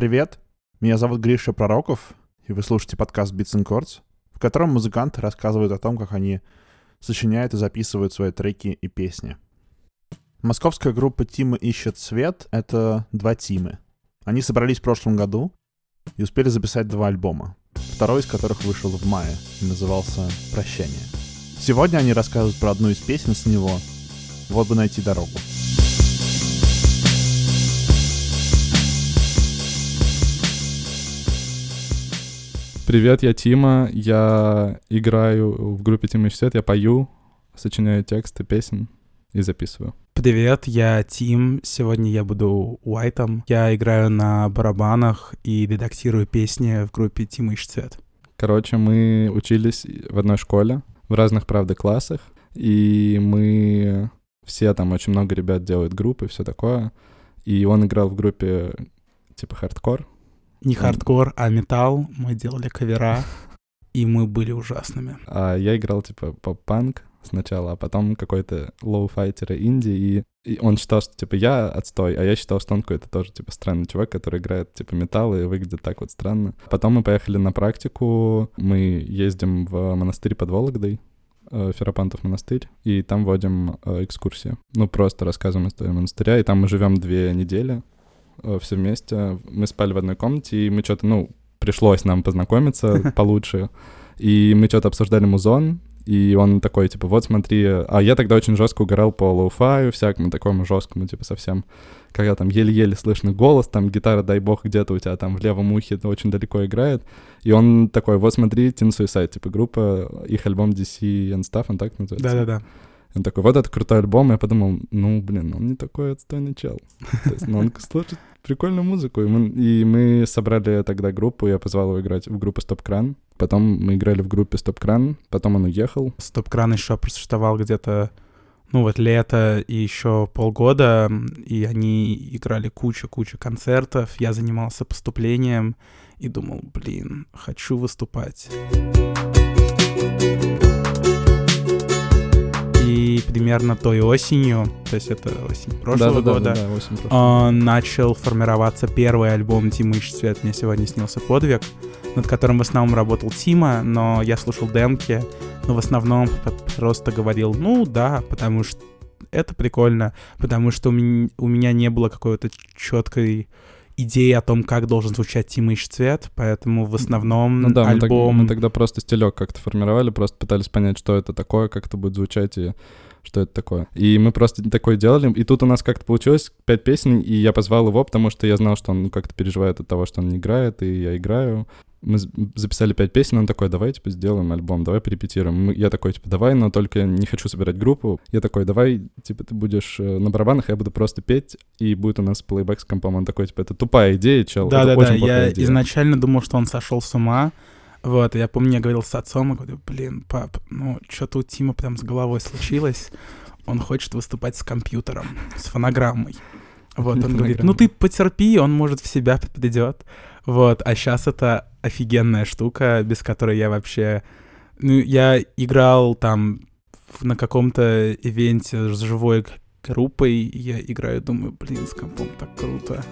Привет, меня зовут Гриша Пророков, и вы слушаете подкаст Beats and Chords, в котором музыканты рассказывают о том, как они сочиняют и записывают свои треки и песни. Московская группа Тима ищет свет — это два Тимы. Они собрались в прошлом году и успели записать два альбома, второй из которых вышел в мае и назывался «Прощание». Сегодня они рассказывают про одну из песен с него «Вот бы найти дорогу». Привет, я Тима, я играю в группе Тима Свет, я пою, сочиняю тексты песен и записываю. Привет, я Тим. Сегодня я буду Уайтом. Я играю на барабанах и редактирую песни в группе Тима Ищ Цвет. Короче, мы учились в одной школе, в разных, правда, классах, и мы все там, очень много ребят делают группы, все такое. И он играл в группе типа хардкор, не хардкор, а металл. Мы делали кавера, и мы были ужасными. А я играл, типа, поп-панк сначала, а потом какой-то лоу-фай инди, и, и он считал, что, типа, я отстой, а я считал, что он какой-то тоже, типа, странный чувак, который играет, типа, металл и выглядит так вот странно. Потом мы поехали на практику, мы ездим в монастырь под Вологдой, э, Ферапонтов монастырь, и там водим э, экскурсии. Ну, просто рассказываем историю монастыря, и там мы живем две недели, все вместе. Мы спали в одной комнате, и мы что-то, ну, пришлось нам познакомиться получше. И мы что-то обсуждали музон, и он такой, типа, вот смотри, а я тогда очень жестко угорал по лоу-фаю, всякому такому жесткому, типа, совсем, когда там еле-еле слышно голос, там гитара, дай бог, где-то у тебя там в левом ухе очень далеко играет, и он такой, вот смотри, Teen Suicide, типа, группа, их альбом DC Snuff, он так называется? Да-да-да. Он такой, вот это крутой альбом. Я подумал, ну, блин, он не такой отстойный чел. То есть, ну, он слушает прикольную музыку. И мы, и мы собрали тогда группу, я позвал его играть в группу Стоп Кран. Потом мы играли в группе Стоп Кран, потом он уехал. Стоп Кран еще просуществовал где-то ну вот лето и еще полгода, и они играли кучу-кучу концертов, я занимался поступлением и думал, блин, хочу выступать. Примерно той осенью, то есть это осень прошлого да, года, да, да, да, осень прошлого. Uh, начал формироваться первый альбом Тима Ищ Свет «Мне сегодня снился подвиг», над которым в основном работал Тима, но я слушал демки, но в основном просто говорил, ну да, потому что это прикольно, потому что у меня, не было какой-то четкой идеи о том, как должен звучать Тима Ищ Цвет, поэтому в основном ну, да, альбом... Мы, так, мы тогда просто стилек как-то формировали, просто пытались понять, что это такое, как это будет звучать, и что это такое. И мы просто такое делали, и тут у нас как-то получилось пять песен, и я позвал его, потому что я знал, что он ну, как-то переживает от того, что он не играет, и я играю. Мы записали пять песен, он такой, давай, типа, сделаем альбом, давай перепетируем. Я такой, типа, давай, но только не хочу собирать группу. Я такой, давай, типа, ты будешь э, на барабанах, я буду просто петь, и будет у нас плейбэк с компом. Он такой, типа, это тупая идея, чел. Да-да-да, я идея. изначально думал, что он сошел с ума, вот, я помню, я говорил с отцом, и говорю, блин, пап, ну, что-то у Тима прям с головой случилось он хочет выступать с компьютером, с фонограммой. Вот, он говорит, ну ты потерпи, он может в себя придет. Вот, а сейчас это офигенная штука, без которой я вообще... Ну, я играл там на каком-то ивенте с живой группой, я играю, думаю, блин, с компом так круто.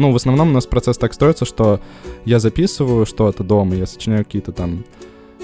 Ну, в основном у нас процесс так строится, что я записываю что-то дома, я сочиняю какие-то там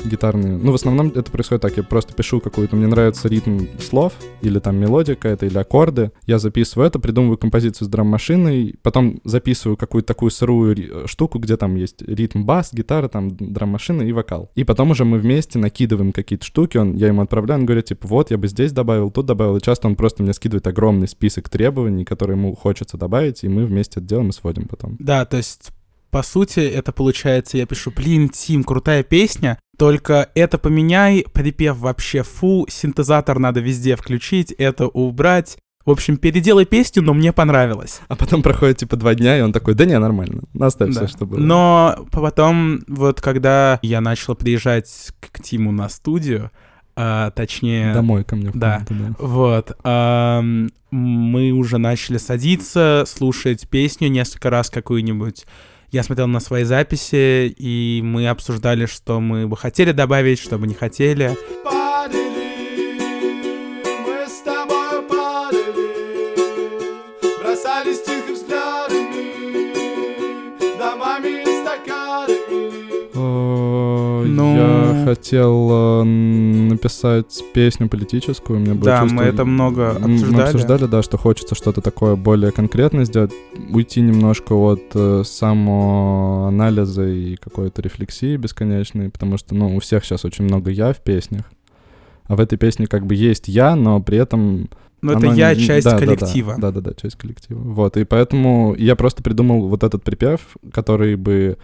гитарные. Ну, в основном это происходит так. Я просто пишу какую-то... Мне нравится ритм слов, или там мелодия какая-то, или аккорды. Я записываю это, придумываю композицию с драм-машиной, потом записываю какую-то такую сырую штуку, где там есть ритм бас, гитара, там драм-машина и вокал. И потом уже мы вместе накидываем какие-то штуки, он, я ему отправляю, он говорит, типа, вот, я бы здесь добавил, тут добавил. И часто он просто мне скидывает огромный список требований, которые ему хочется добавить, и мы вместе это делаем и сводим потом. Да, то есть по сути, это получается, я пишу, блин, Тим, крутая песня, только это поменяй, припев вообще фу, синтезатор надо везде включить, это убрать. В общем, переделай песню, но мне понравилось. А потом проходит типа два дня, и он такой, да не, нормально, оставь да. все, что было. Но потом, вот когда я начал приезжать к Тиму на студию, а, точнее... Домой ко мне. Да, да. вот. А, мы уже начали садиться, слушать песню несколько раз какую-нибудь я смотрел на свои записи, и мы обсуждали, что мы бы хотели добавить, что бы не хотели. Хотел э, написать песню политическую. Мне было Да, чувство- мы это много М, Мы обсуждали. обсуждали, да, что хочется что-то такое более конкретное сделать, уйти немножко от э, самоанализа и какой-то рефлексии бесконечной, потому что, ну, у всех сейчас очень много «я» в песнях. А в этой песне как бы есть «я», но при этом Но это оно я не- часть да, да, да. коллектива. Да-да-да, часть коллектива. Вот, и поэтому я просто придумал вот этот припев, который бы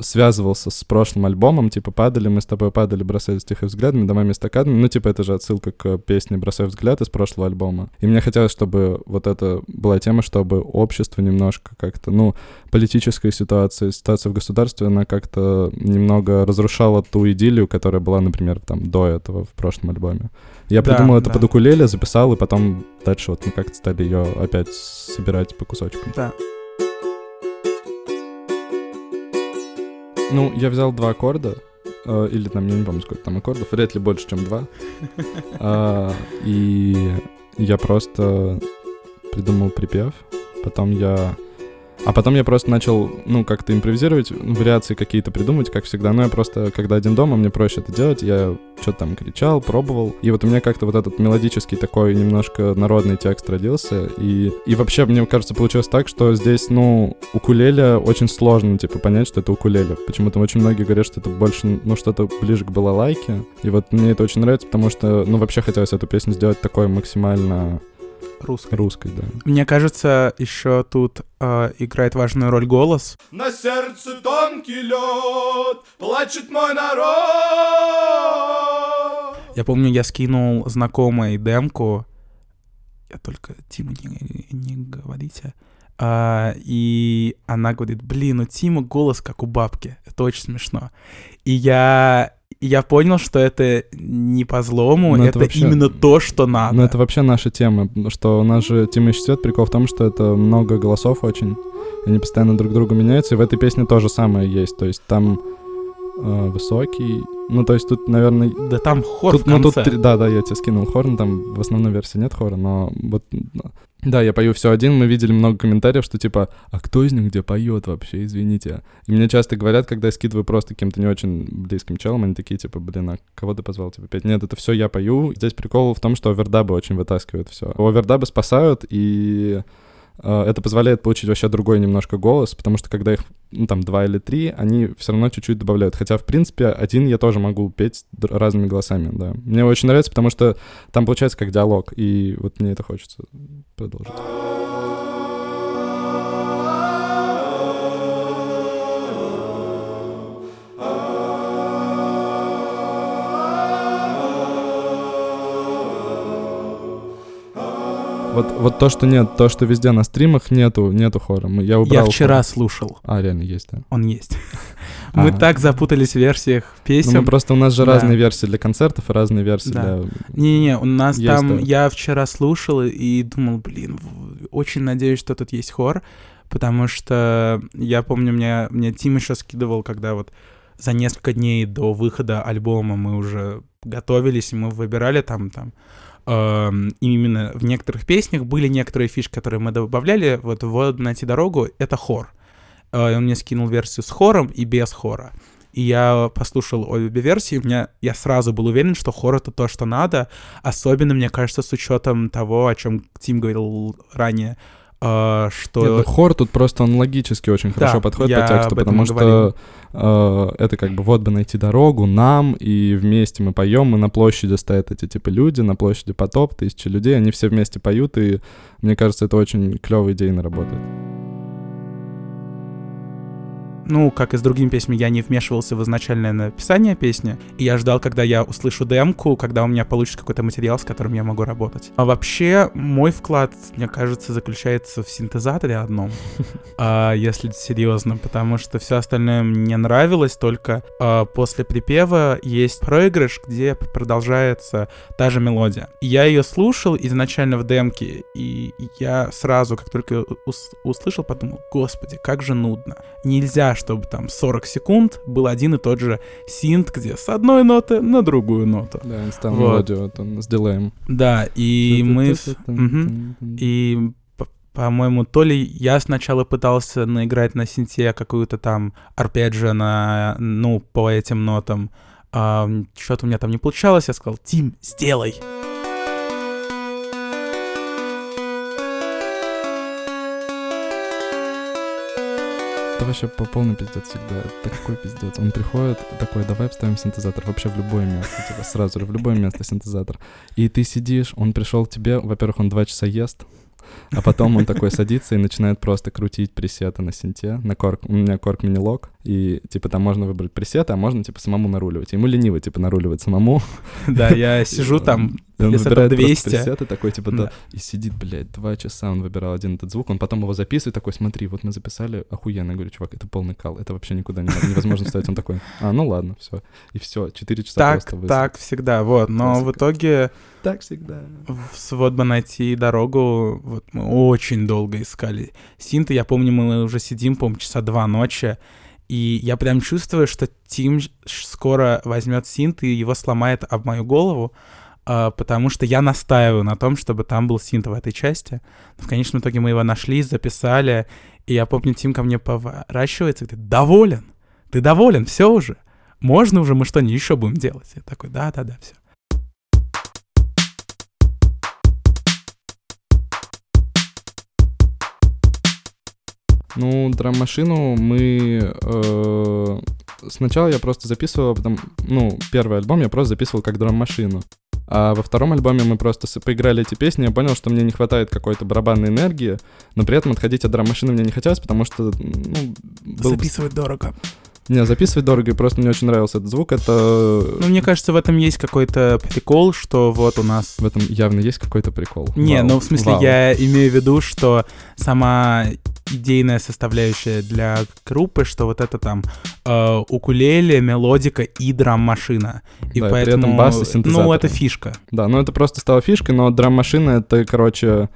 связывался с прошлым альбомом, типа «Падали, мы с тобой падали, бросались тихо взглядами, домами стаканами». Ну, типа, это же отсылка к песне «Бросай взгляд» из прошлого альбома. И мне хотелось, чтобы вот это была тема, чтобы общество немножко как-то, ну, политическая ситуация, ситуация в государстве, она как-то немного разрушала ту идиллию, которая была, например, там, до этого в прошлом альбоме. Я Да, придумал это да. под укулеле, записал, и потом дальше вот мы как-то стали ее опять собирать по кусочкам. Да. Ну, я взял два аккорда, э, или там, я не помню, сколько там аккордов, вряд ли больше, чем два. А, И я просто придумал припев, потом я... А потом я просто начал, ну, как-то импровизировать, вариации какие-то придумать, как всегда. Но я просто, когда один дома, мне проще это делать. Я что-то там кричал, пробовал. И вот у меня как-то вот этот мелодический такой немножко народный текст родился. И, и вообще, мне кажется, получилось так, что здесь, ну, укулеле очень сложно, типа, понять, что это укулеле. Почему-то очень многие говорят, что это больше, ну, что-то ближе к балалайке. И вот мне это очень нравится, потому что, ну, вообще хотелось эту песню сделать такой максимально Русский. русской, да. Мне кажется, еще тут э, играет важную роль голос. На сердце тонкий лед, плачет мой народ. Я помню, я скинул знакомой демку. Я только Тиму не, не говорите. А, и она говорит, блин, у Тима голос как у бабки. Это очень смешно. И я, я понял, что это не по злому, это это, вообще- именно то, что надо. Ну, это вообще наша тема, что у нас же Тима Счет, прикол в том, что это много голосов очень, они постоянно друг другу меняются, и в этой песне то же самое есть, то есть там э, высокий, ну, то есть тут, наверное... Да там хор тут, в ну, тут конце. да, да, я тебе скинул хорн, там в основной версии нет хора, но вот... Да, я пою все один, мы видели много комментариев, что типа, а кто из них где поет вообще, извините. И мне часто говорят, когда я скидываю просто каким-то не очень близким челом, они такие, типа, блин, а кого ты позвал, типа, петь? Нет, это все я пою. Здесь прикол в том, что овердабы очень вытаскивают все. Овердабы спасают, и это позволяет получить вообще другой немножко голос, потому что когда их, ну, там, два или три, они все равно чуть-чуть добавляют. Хотя, в принципе, один я тоже могу петь разными голосами, да. Мне очень нравится, потому что там получается как диалог, и вот мне это хочется продолжить. Вот, вот то, что нет, то, что везде на стримах нету, нету хора. Мы- Я убрал Я вчера хор. слушал. А, реально есть, да. Он есть. Мы так запутались в версиях Ну, песен. мы просто у нас же разные версии для концертов и разные версии для... Не-не-не, у нас там... Я вчера слушал и- думал, блин, очень надеюсь, что тут есть хор, потому что я помню, мне, мне Тим еще скидывал, когда вот за несколько дней до выхода альбома мы уже готовились, и мы выбирали там, там эм, именно в некоторых песнях были некоторые фишки, которые мы добавляли. Вот вот «Найти дорогу» — это хор. Э, он мне скинул версию с хором и без хора. И я послушал обе версии, у меня я сразу был уверен, что хор это то, что надо. Особенно, мне кажется, с учетом того, о чем Тим говорил ранее, что Нет, хор тут просто он логически очень Да, хорошо подходит я по тексту, потому что э, это как бы вот бы найти дорогу нам, и вместе мы поем, и на площади стоят эти типа люди, на площади потоп, тысячи людей, они все вместе поют, и мне кажется, это очень клевая идейно работает. Ну, как и с другими песнями, я не вмешивался в изначальное написание песни, и я ждал, когда я услышу демку, когда у меня получится какой-то материал, с которым я могу работать. А вообще, мой вклад, мне кажется, заключается в синтезаторе одном, а, если серьезно, потому что все остальное мне нравилось, только а, после припева есть проигрыш, где продолжается та же мелодия. Я ее слушал изначально в демке, и я сразу, как только ус- услышал, подумал, господи, как же нудно. Нельзя, чтобы там 40 секунд был один и тот же синт, где с одной ноты на другую ноту. Да, инстан Вот. мелодию вот он с дилеем. Да, и мы... И, по-моему, то ли я сначала пытался наиграть на синте какую-то там арпеджио на, ну, по этим нотам, а, что-то у меня там не получалось, я сказал, Тим, сделай. Вообще по полный пиздец всегда. Такой пиздец. Он приходит такой, давай вставим синтезатор вообще в любое место. Типа сразу же в любое место синтезатор. И ты сидишь, он пришел к тебе, во-первых, он два часа ест, а потом он такой садится и начинает просто крутить пресеты на синте, на корк. У меня корк мини-лог, и типа там можно выбрать пресеты, а можно типа самому наруливать. Ему лениво типа наруливать самому. Да, я сижу там, он если просто 200. пресеты, такой типа, да, Да. и сидит, блядь, два часа он выбирал один этот звук, он потом его записывает, такой, смотри, вот мы записали, охуенно, я говорю, чувак, это полный кал, это вообще никуда не, невозможно вставить, он такой, а, ну ладно, все, и все, четыре часа Так, просто высыл. так всегда, вот. Но в Классика. итоге Так всегда. в сводба найти дорогу, вот мы очень долго искали синты. Я помню, мы уже сидим, по-моему, часа два ночи, и я прям чувствую, что Тим скоро возьмет синт и его сломает об мою голову, потому что я настаиваю на том, чтобы там был синт в этой части. Но в конечном итоге мы его нашли, записали, и я помню, Тим ко мне поворачивается и говорит, доволен, ты доволен, все уже, можно уже, мы что-нибудь еще будем делать? Я такой, да-да-да, все. Ну, драм-машину мы... э, Сначала я просто записывал, а потом... Ну, первый альбом я просто записывал как драм-машину. А во втором альбоме мы просто поиграли эти песни, я понял, что мне не хватает какой-то барабанной энергии, но при этом отходить от драм-машины мне не хотелось, потому что, ну, был... Записывать дорого. Не, записывать дорого, и просто мне очень нравился этот звук, это... Ну, мне кажется, в этом есть какой-то прикол, что вот у нас... В этом явно есть какой-то прикол. Не, Вау. ну в смысле Вау. я имею в виду, что сама идейная составляющая для группы, что вот это там э, укулеле, мелодика и драм-машина. И Да, и при поэтому, этом бас и ну, синтезаторы. это фишка. Да, ну это просто стало фишкой, но драм-машина это, короче,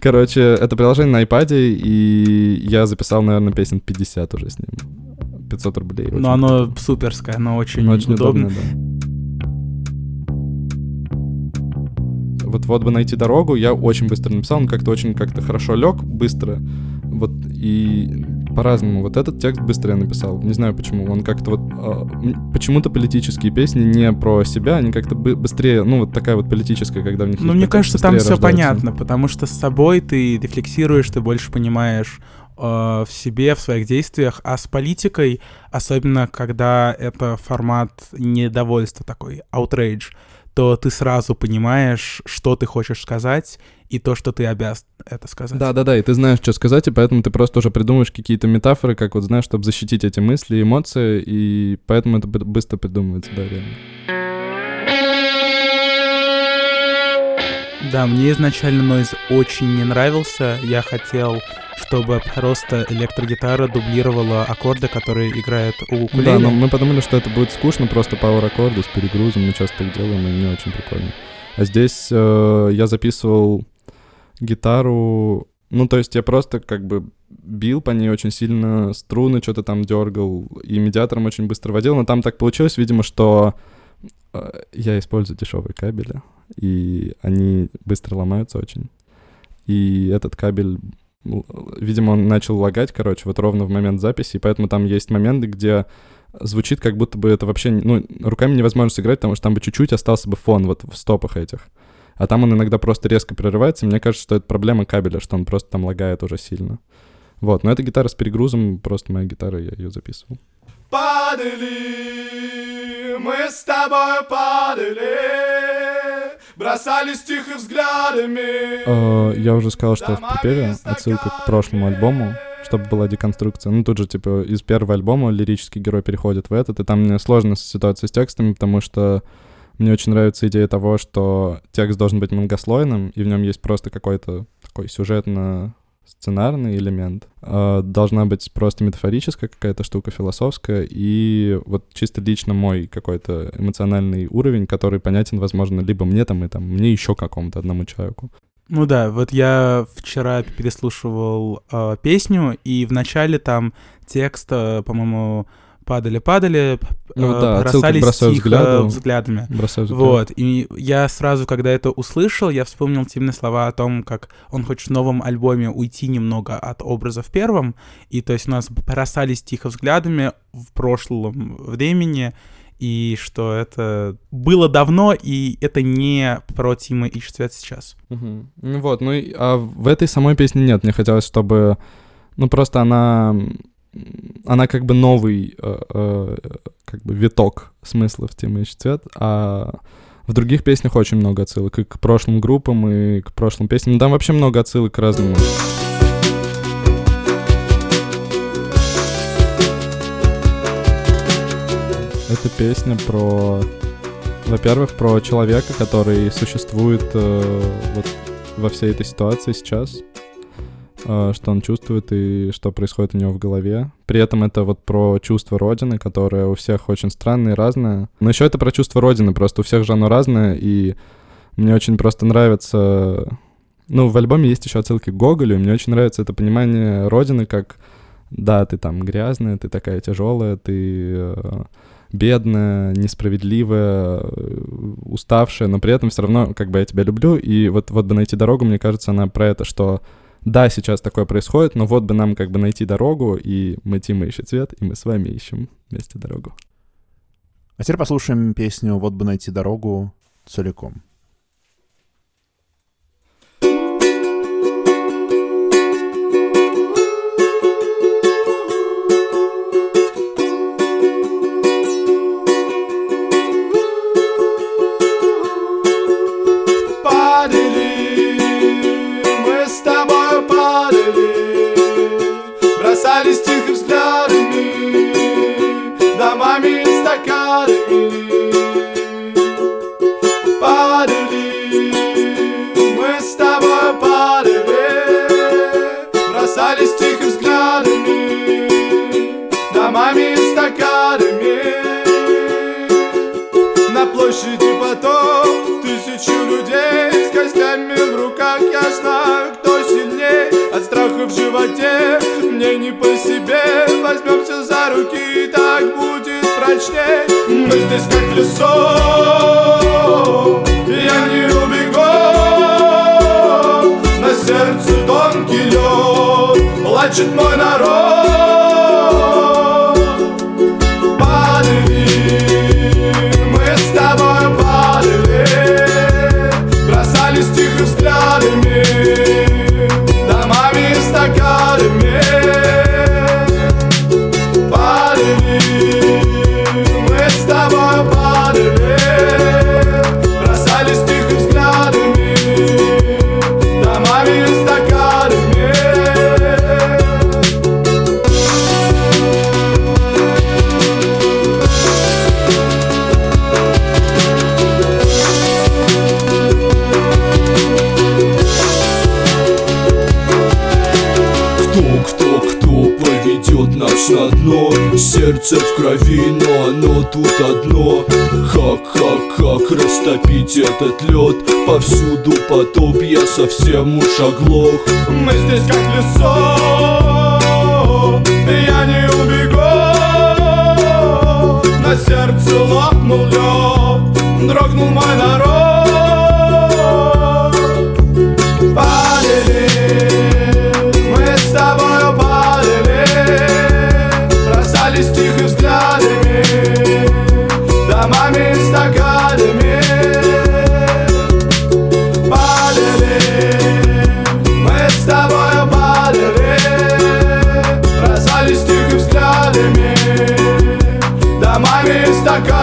короче, это приложение на iPad, и я записал, наверное, песен 50 уже с ним. 500 рублей. Но оно круто. суперское, оно очень, очень удобно. удобно, да. Вот вот бы найти дорогу, я очень быстро написал, он как-то очень как-то хорошо лег, быстро. Вот и по-разному. Вот этот текст быстро я написал. Не знаю почему. Он как-то вот... м, почему-то политические песни не про себя, они как-то бы- быстрее... Ну, вот такая вот политическая, когда в них... Ну, мне кажется, там все рождается. понятно, потому что с собой ты рефлексируешь, ты больше понимаешь э, в себе, в своих действиях, а с политикой, особенно когда это формат недовольства такой, outrage, то ты сразу понимаешь, что ты хочешь сказать, и то, что ты обязан это сказать. Да, да, да, и ты знаешь, что сказать, и поэтому ты просто уже придумаешь какие-то метафоры, как вот знаешь, чтобы защитить эти мысли, эмоции, и поэтому это бы- быстро придумывается, да, реально. Да, мне изначально нойз очень не нравился. Я хотел, чтобы просто электрогитара дублировала аккорды, которые играет у укулеле. Да, но мы подумали, что это будет скучно, просто пауэр аккорды с перегрузом, мы часто так делаем, и не очень прикольно. А здесь э, я записывал гитару, ну, то есть я просто как бы бил по ней очень сильно, струны что-то там дергал, и медиатором очень быстро водил, но там так получилось, видимо, что я использую дешевые кабели, и они быстро ломаются очень. И этот кабель, видимо, он начал лагать, короче, вот ровно в момент записи, и поэтому там есть моменты, где звучит, как будто бы это вообще, ну, руками невозможно сыграть, потому что там бы чуть-чуть остался бы фон вот в стопах этих. А там он иногда просто резко прерывается, мне кажется, что это проблема кабеля, что он просто там лагает уже сильно. Вот, но эта гитара с перегрузом, просто моя гитара, я ее записывал. Падали, мы с тобой падали, бросались тихо взглядами. Э, Я уже сказал, что в припеве отсылка к прошлому альбому, чтобы была деконструкция. Ну, тут же, типа, из первого альбома лирический герой переходит в этот, и там мне сложно ситуация с текстами, потому что мне очень нравится идея того, что текст должен быть многослойным, и в нем есть просто какой-то такой сюжетно-сценарный элемент. Э, Должна быть просто метафорическая какая-то штука, философская, и вот чисто лично мой какой-то эмоциональный уровень, который понятен, возможно, либо мне там, и там, мне еще какому-то одному человеку. Ну да, вот я вчера переслушивал э, песню, и в начале там текст, э, по-моему, падали-падали, Ну э, да, бросались «Бросаю тихо взгляду». взглядами. Бросаю взгляд. Вот, и я сразу, когда это услышал, я вспомнил Тимные слова о том, как он хочет в новом альбоме уйти немного от образа в первом, и то есть у нас бросались тихо взглядами в прошлом времени, и что это было давно, и это не про Тима ищет свет сейчас. Мгм. Ну вот, ну и а в этой самой песне нет. Мне хотелось, чтобы... Ну просто она... Она как бы новый э, э, как бы виток смыслов Тима ищет свет, а в других песнях очень много отсылок и к прошлым группам, и к прошлым песням. Там вообще много отсылок к разному. Это песня про, во-первых, про человека, который существует э, вот во всей этой ситуации сейчас, что он чувствует и что происходит у него в голове. При этом это вот про чувство Родины, которое у всех очень странное и разное. Но еще это про чувство Родины, просто у всех же оно разное, и мне очень просто нравится... Ну, в альбоме есть еще отсылки к Гоголю, и мне очень нравится это понимание Родины как да, ты там грязная, ты такая тяжелая, ты э, бедная, несправедливая, э, уставшая, но при этом все равно как бы я тебя люблю, и вот, вот бы найти дорогу, мне кажется, она про это, что да, сейчас такое происходит, но вот бы нам как бы найти дорогу, и мы Тима ищет цвет, и мы с вами ищем вместе дорогу. А теперь послушаем песню «Вот бы найти дорогу» целиком. Знаю, кто сильней От страха в животе мне не по себе. Возьмемся за руки, и так будет прочней Мы здесь как в лесу Я не убегу. На сердце тонкий лед Плачет мой народ Сердце в крови, но оно тут одно. Как, как, как растопить этот лед. Повсюду потоп, я совсем уж оглох. Мы здесь как в Домами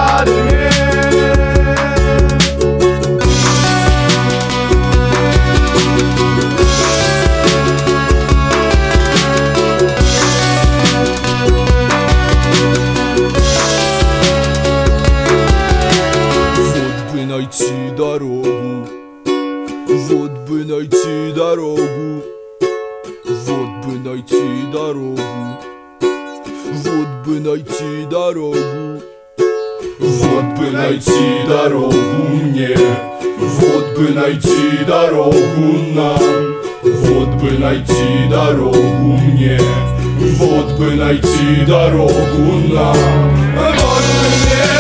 мне Вот бы найти дорогу нам. Вот бы мне